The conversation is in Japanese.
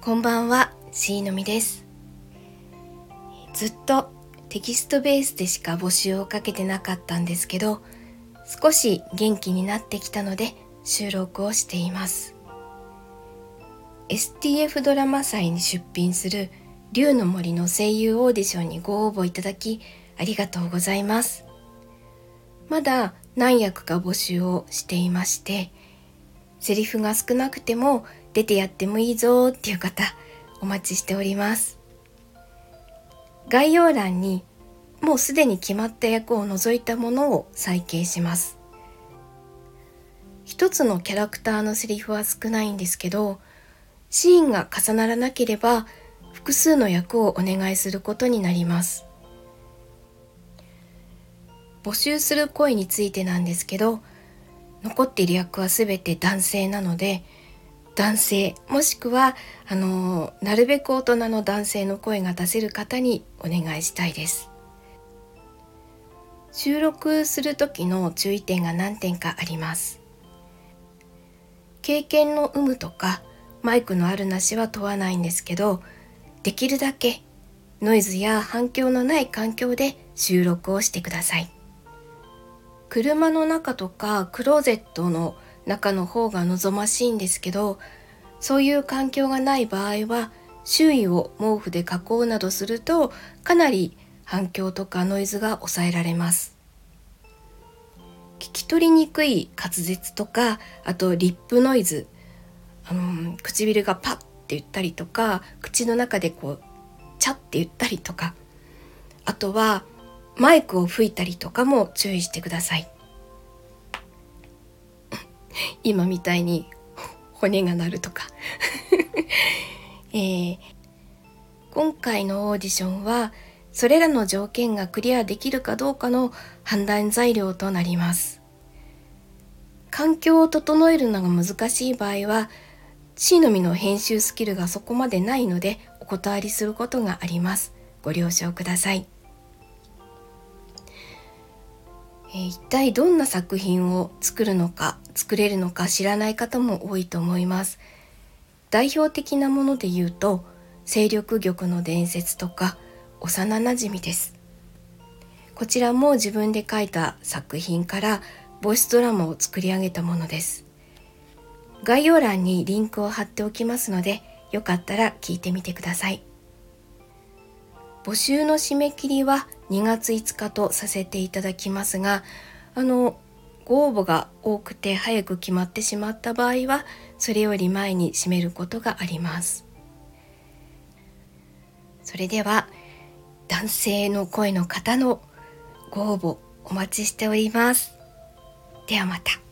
こんばんは、しのみです。ずっとテキストベースでしか募集をかけてなかったんですけど、少し元気になってきたので収録をしています。STF ドラマ祭に出品する竜の森の声優オーディションにご応募いただきありがとうございます。まだ何役か募集をしていまして、セリフが少なくても出てやってもいいぞっていう方お待ちしております。概要欄にもうすでに決まった役を除いたものを再掲します。一つのキャラクターのセリフは少ないんですけど、シーンが重ならなければ複数の役をお願いすることになります。募集する声についてなんですけど、残っている役は全て男性なので、男性もしくはあのなるべく大人の男性の声が出せる方にお願いしたいです。収録する時の注意点が何点かあります。経験の有無とかマイクのあるなしは問わないんですけどできるだけノイズや反響のない環境で収録をしてください。車の中とかクローゼットの中の方が望ましいんですけどそういう環境がない場合は周囲を毛布で囲うなどするとかなり反響とかノイズが抑えられます。聞き取りにくい滑舌とかあとリップノイズ、うん、唇がパッって言ったりとか口の中でこうチャって言ったりとかあとはマイクを吹いたりとかも注意してください。今みたいに骨が鳴るとか、えー、今回のオーディションはそれらの条件がクリアできるかどうかの判断材料となります。環境を整えるのが難しい場合は C のみの編集スキルがそこまでないのでお断りすることがあります。ご了承ください。え一体どんな作品を作るのか作れるのか知らない方も多いと思います。代表的なもので言うと勢力玉の伝説とか幼なじみです。こちらも自分で書いた作品からボイスドラマを作り上げたものです。概要欄にリンクを貼っておきますのでよかったら聞いてみてください。募集の締め切りは2月5日とさせていただきますがあのご応募が多くて早く決まってしまった場合はそれより前に締めることがあります。それでは男性の声の方のご応募お待ちしております。ではまた。